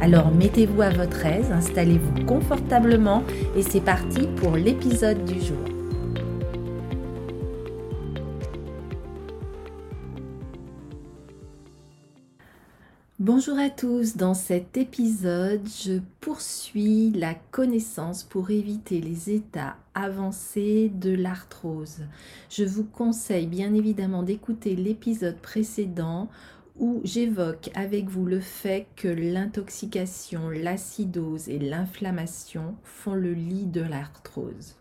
Alors mettez-vous à votre aise, installez-vous confortablement et c'est parti pour l'épisode du jour. Bonjour à tous, dans cet épisode, je poursuis la connaissance pour éviter les états avancés de l'arthrose. Je vous conseille bien évidemment d'écouter l'épisode précédent où j'évoque avec vous le fait que l'intoxication, l'acidose et l'inflammation font le lit de l'arthrose.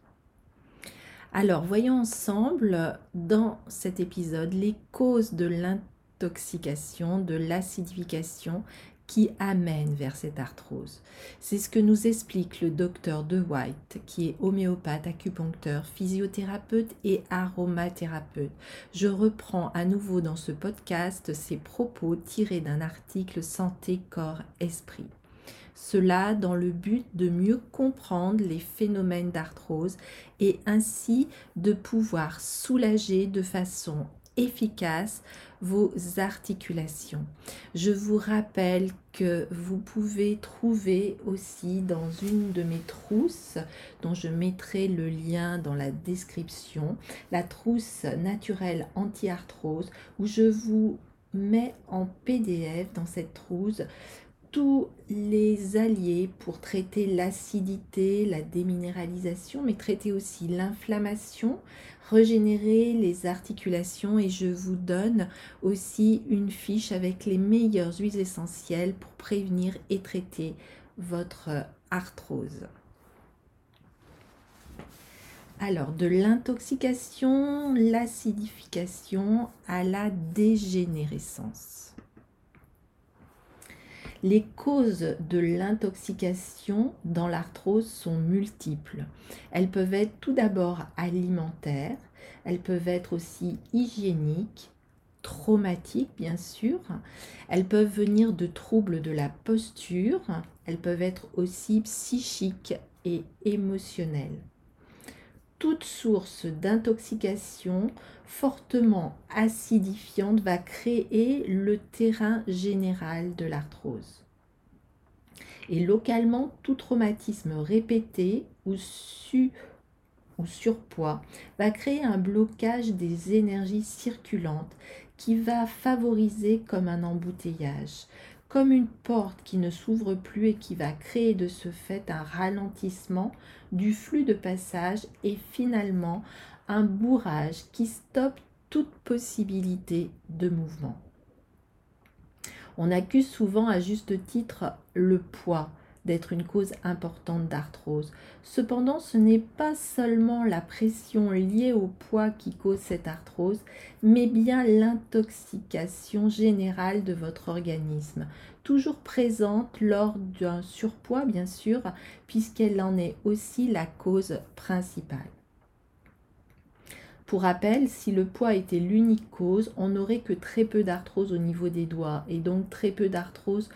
Alors, voyons ensemble dans cet épisode les causes de l'intoxication de l'acidification qui amène vers cette arthrose. C'est ce que nous explique le docteur De White, qui est homéopathe, acupuncteur, physiothérapeute et aromathérapeute. Je reprends à nouveau dans ce podcast ses propos tirés d'un article Santé, corps, esprit. Cela dans le but de mieux comprendre les phénomènes d'arthrose et ainsi de pouvoir soulager de façon efficace vos articulations. Je vous rappelle que vous pouvez trouver aussi dans une de mes trousses, dont je mettrai le lien dans la description, la trousse naturelle anti-arthrose, où je vous mets en PDF dans cette trousse tous les alliés pour traiter l'acidité, la déminéralisation, mais traiter aussi l'inflammation, régénérer les articulations et je vous donne aussi une fiche avec les meilleures huiles essentielles pour prévenir et traiter votre arthrose. Alors, de l'intoxication, l'acidification à la dégénérescence. Les causes de l'intoxication dans l'arthrose sont multiples. Elles peuvent être tout d'abord alimentaires, elles peuvent être aussi hygiéniques, traumatiques bien sûr, elles peuvent venir de troubles de la posture, elles peuvent être aussi psychiques et émotionnelles toute source d'intoxication fortement acidifiante va créer le terrain général de l'arthrose. Et localement, tout traumatisme répété ou, surpoids va créer un blocage des énergies circulantes qui va favoriser comme un embouteillage, une porte qui ne s'ouvre plus et qui va créer de ce fait un ralentissement du flux de passage et finalement un bourrage qui stoppe toute possibilité de mouvement. On accuse souvent à juste titre le poids d'être une cause importante d'arthrose. Cependant, ce n'est pas seulement la pression liée au poids qui cause cette arthrose, mais bien l'intoxication générale de votre organisme, toujours présente lors d'un surpoids, bien sûr, puisqu'elle en est aussi la cause principale. Pour rappel, si le poids était l'unique cause, on n'aurait que très peu d'arthrose au niveau des doigts et donc très peu d'arthrose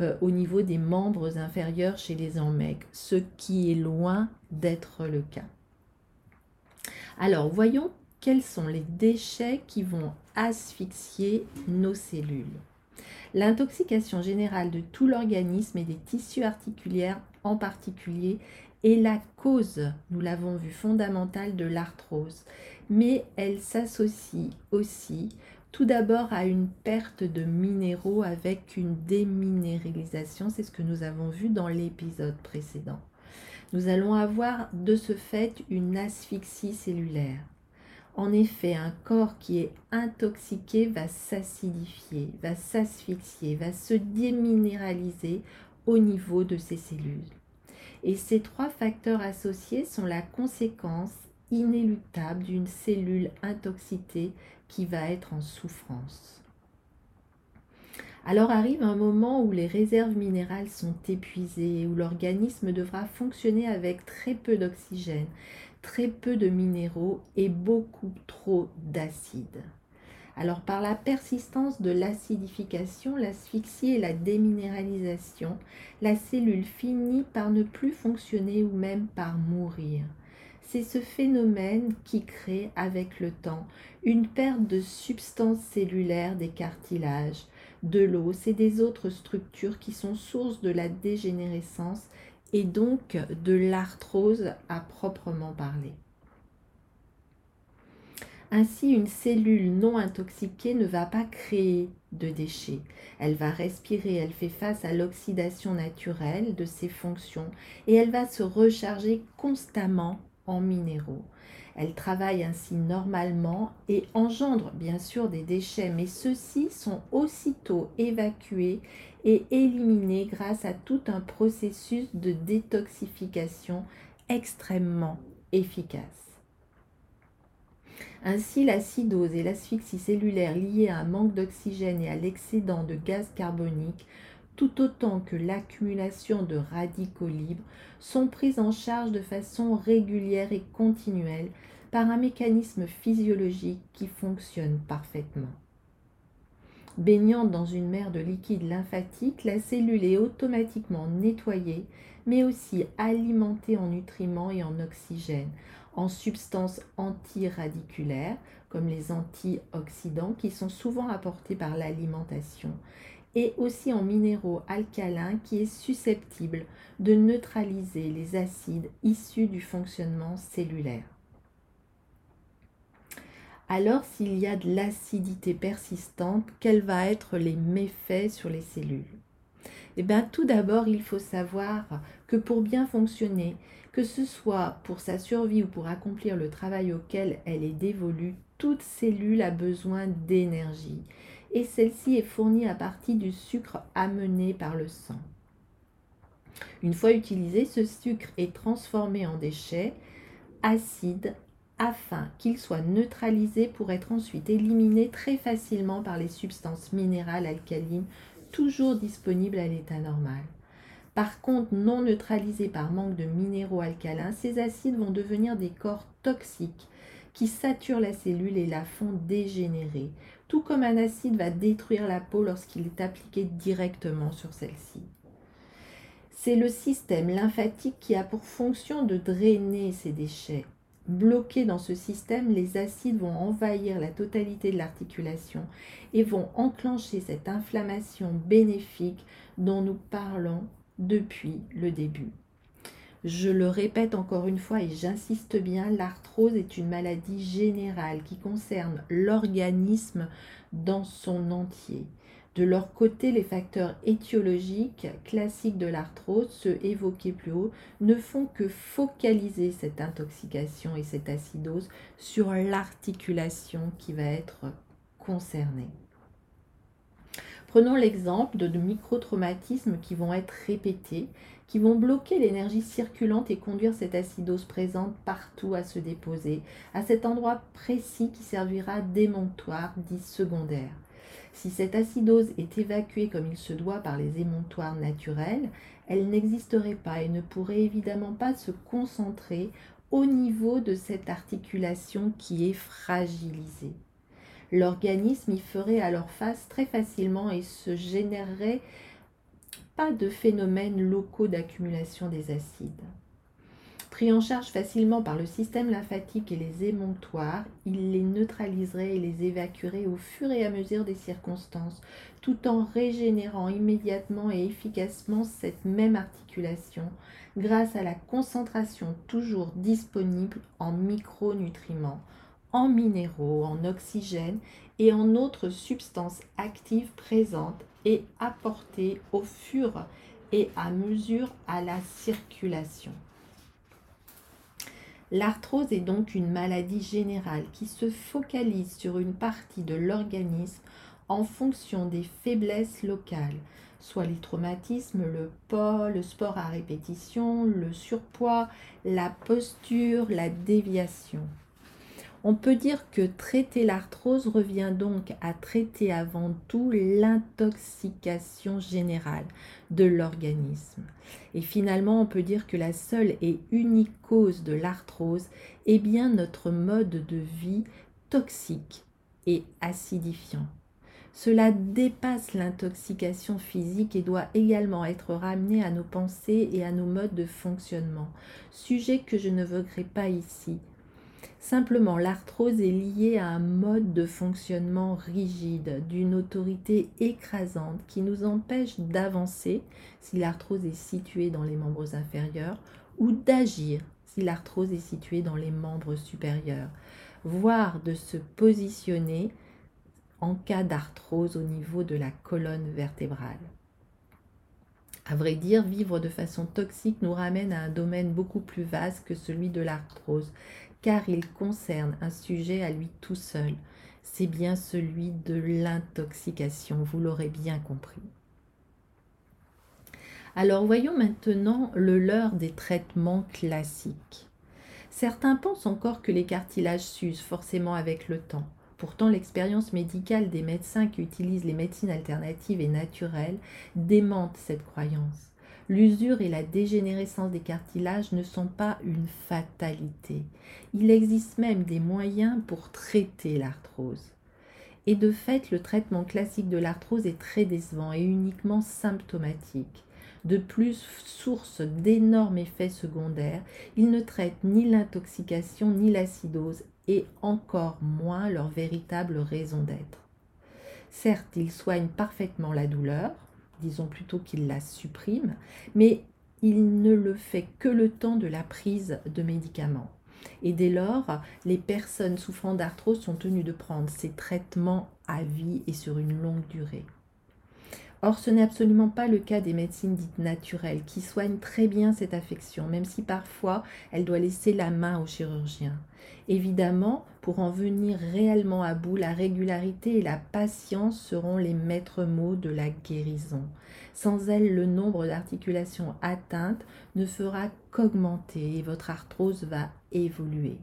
euh, au niveau des membres inférieurs chez les mecs, ce qui est loin d'être le cas. Alors, voyons quels sont les déchets qui vont asphyxier nos cellules. L'intoxication générale de tout l'organisme et des tissus articulaires en particulier est la cause, nous l'avons vu, fondamentale de l'arthrose, mais elle s'associe aussi tout d'abord à une perte de minéraux avec une déminéralisation, c'est ce que nous avons vu dans l'épisode précédent. Nous allons avoir de ce fait une asphyxie cellulaire. En effet, un corps qui est intoxiqué va s'acidifier, va s'asphyxier, va se déminéraliser au niveau de ses cellules. Et ces trois facteurs associés sont la conséquence inéluctable d'une cellule intoxiquée qui va être en souffrance. Alors arrive un moment où les réserves minérales sont épuisées, où l'organisme devra fonctionner avec très peu d'oxygène, très peu de minéraux et beaucoup trop d'acide. Alors par la persistance de l'acidification, l'asphyxie et la déminéralisation, la cellule finit par ne plus fonctionner ou même par mourir. C'est ce phénomène qui crée avec le temps une perte de substance cellulaire des cartilages, de l'os et des autres structures qui sont source de la dégénérescence et donc de l'arthrose à proprement parler. Ainsi, une cellule non intoxiquée ne va pas créer de déchets. Elle va respirer, elle fait face à l'oxydation naturelle de ses fonctions et elle va se recharger constamment en minéraux. Elle travaille ainsi normalement et engendre bien sûr des déchets, mais ceux-ci sont aussitôt évacués et éliminés grâce à tout un processus de détoxification extrêmement efficace. Ainsi, l'acidose et l'asphyxie cellulaire liées à un manque d'oxygène et à l'excédent de gaz carbonique, tout autant que l'accumulation de radicaux libres, sont prises en charge de façon régulière et continuelle par un mécanisme physiologique qui fonctionne parfaitement. Baignante dans une mer de liquide lymphatique, la cellule est automatiquement nettoyée, mais aussi alimentée en nutriments et en oxygène, en substances antiradiculaires, comme les antioxydants, qui sont souvent apportés par l'alimentation, et aussi en minéraux alcalins, qui est susceptible de neutraliser les acides issus du fonctionnement cellulaire. Alors, s'il y a de l'acidité persistante, quels vont être les méfaits sur les cellules? Eh bien, tout d'abord, il faut savoir que pour bien fonctionner, que ce soit pour sa survie ou pour accomplir le travail auquel elle est dévolue, toute cellule a besoin d'énergie. Et celle-ci est fournie à partir du sucre amené par le sang. Une fois utilisé, ce sucre est transformé en déchets acides afin qu'il soit neutralisé pour être ensuite éliminé très facilement par les substances minérales alcalines toujours disponibles à l'état normal. Par contre, non neutralisés par manque de minéraux alcalins, ces acides vont devenir des corps toxiques qui saturent la cellule et la font dégénérer, tout comme un acide va détruire la peau lorsqu'il est appliqué directement sur celle-ci. C'est le système lymphatique qui a pour fonction de drainer ces déchets Bloqués dans ce système, les acides vont envahir la totalité de l'articulation et vont enclencher cette inflammation bénéfique dont nous parlons depuis le début. Je le répète encore une fois et j'insiste bien, l'arthrose est une maladie générale qui concerne l'organisme dans son entier. De leur côté, les facteurs étiologiques classiques de l'arthrose, ceux évoqués plus haut, ne font que focaliser cette intoxication et cette acidose sur l'articulation qui va être concernée. Prenons l'exemple de, microtraumatismes qui vont être répétés, qui vont bloquer l'énergie circulante et conduire cette acidose présente partout à se déposer, à cet endroit précis qui servira d'émonctoire dit secondaire. Si cette acidose est évacuée comme il se doit par les émontoires naturels, elle n'existerait pas et ne pourrait évidemment pas se concentrer au niveau de cette articulation qui est fragilisée. L'organisme y ferait alors face très facilement et se générerait pas de phénomènes locaux d'accumulation des acides. Pris en charge facilement par le système lymphatique et les émonctoires, il les neutraliserait et les évacuerait au fur et à mesure des circonstances, tout en régénérant immédiatement et efficacement cette même articulation grâce à la concentration toujours disponible en micronutriments, en minéraux, en oxygène et en autres substances actives présentes et apportées au fur et à mesure à la circulation. L'arthrose est donc une maladie générale qui se focalise sur une partie de l'organisme en fonction des faiblesses locales, soit les traumatismes, le pas, le sport à répétition, le surpoids, la posture, la déviation. On peut dire que traiter l'arthrose revient donc à traiter avant tout l'intoxication générale de l'organisme. Et finalement, on peut dire que la seule et unique cause de l'arthrose est bien notre mode de vie toxique et acidifiant. Cela dépasse l'intoxication physique et doit également être ramené à nos pensées et à nos modes de fonctionnement, sujet que je ne voudrais pas ici. Simplement, l'arthrose est liée à un mode de fonctionnement rigide, d'une autorité écrasante qui nous empêche d'avancer si l'arthrose est située dans les membres inférieurs ou d'agir si l'arthrose est située dans les membres supérieurs, voire de se positionner en cas d'arthrose au niveau de la colonne vertébrale. À vrai dire, vivre de façon toxique nous ramène à un domaine beaucoup plus vaste que celui de l'arthrose, car il concerne un sujet à lui tout seul. C'est bien celui de l'intoxication, vous l'aurez bien compris. Alors voyons maintenant le leurre des traitements classiques. Certains pensent encore que les cartilages s'usent forcément avec le temps. Pourtant, l'expérience médicale des médecins qui utilisent les médecines alternatives et naturelles démente cette croyance. L'usure et la dégénérescence des cartilages ne sont pas une fatalité. Il existe même des moyens pour traiter l'arthrose. Et de fait, le traitement classique de l'arthrose est très décevant et uniquement symptomatique. De plus, source d'énormes effets secondaires, il ne traite ni l'intoxication ni l'acidose et encore moins leur véritable raison d'être. Certes, il soigne parfaitement la douleur, disons plutôt qu'il la supprime, mais il ne le fait que le temps de la prise de médicaments. Et dès lors, les personnes souffrant d'arthrose sont tenues de prendre ces traitements à vie et sur une longue durée. Or, ce n'est absolument pas le cas des médecines dites naturelles, qui soignent très bien cette affection, même si parfois elle doit laisser la main au chirurgien. Évidemment, pour en venir réellement à bout, la régularité et la patience seront les maîtres mots de la guérison. Sans elles, le nombre d'articulations atteintes ne fera qu'augmenter et votre arthrose va évoluer.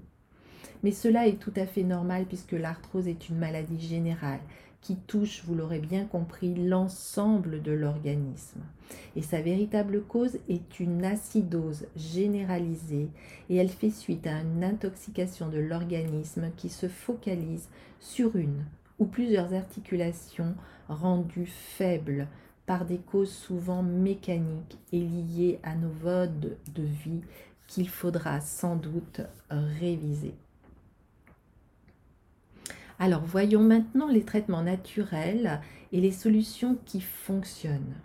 Mais cela est tout à fait normal puisque l'arthrose est une maladie générale qui touche, vous l'aurez bien compris, l'ensemble de l'organisme. Et sa véritable cause est une acidose généralisée et elle fait suite à une intoxication de l'organisme qui se focalise sur une ou plusieurs articulations rendues faibles par des causes souvent mécaniques et liées à nos modes de vie qu'il faudra sans doute réviser. Alors voyons maintenant les traitements naturels et les solutions qui fonctionnent.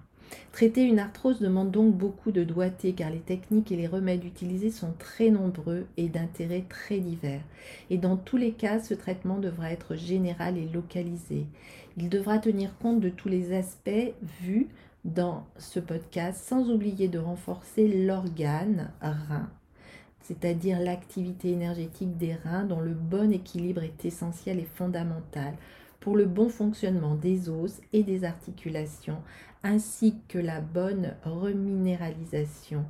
Traiter une arthrose demande donc beaucoup de doigté car les techniques et les remèdes utilisés sont très nombreux et d'intérêts très divers. Et dans tous les cas, ce traitement devra être général et localisé. Il devra tenir compte de tous les aspects vus dans ce podcast sans oublier de renforcer l'organe rein c'est-à-dire l'activité énergétique des reins dont le bon équilibre est essentiel et fondamental pour le bon fonctionnement des os et des articulations, ainsi que la bonne reminéralisation,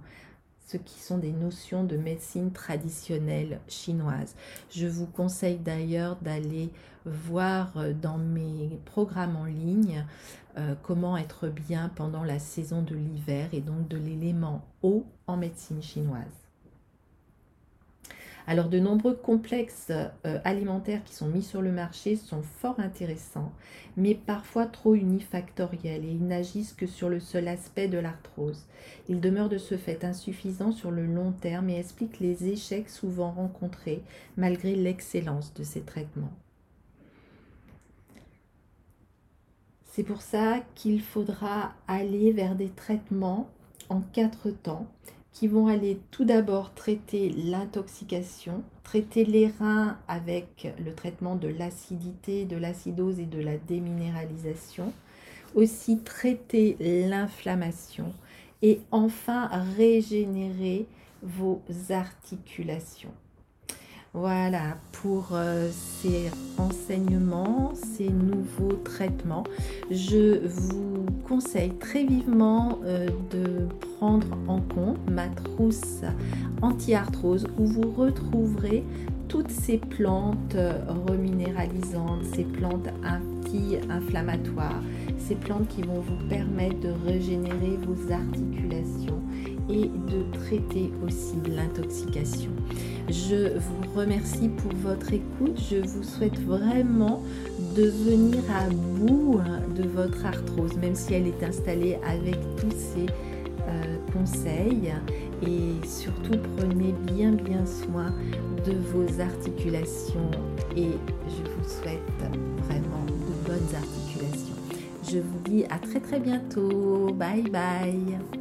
ce qui sont des notions de médecine traditionnelle chinoise. Je vous conseille d'ailleurs d'aller voir dans mes programmes en ligne euh, comment être bien pendant la saison de l'hiver et donc de l'élément eau en médecine chinoise. Alors de nombreux complexes euh, alimentaires qui sont mis sur le marché sont fort intéressants, mais parfois trop unifactoriels et ils n'agissent que sur le seul aspect de l'arthrose. Ils demeurent de ce fait insuffisants sur le long terme et expliquent les échecs souvent rencontrés malgré l'excellence de ces traitements. C'est pour ça qu'il faudra aller vers des traitements en quatre temps qui vont aller tout d'abord traiter l'intoxication, traiter les reins avec le traitement de l'acidité, de l'acidose et de la déminéralisation, aussi traiter l'inflammation et enfin régénérer vos articulations. Voilà pour euh, ces renseignements, ces nouveaux traitements. Je vous conseille très vivement euh, de prendre en compte ma trousse anti-arthrose où vous retrouverez toutes ces plantes reminéralisantes, ces plantes anti-inflammatoires, ces plantes qui vont vous permettre de régénérer vos articulations et de traiter aussi l'intoxication. Je vous remercie pour votre écoute. Je vous souhaite vraiment de venir à bout de votre arthrose, même si elle est installée avec tous ces conseils. Et surtout, prenez bien bien soin de vos articulations et je vous souhaite vraiment de bonnes articulations. Je vous dis à très très bientôt. Bye bye.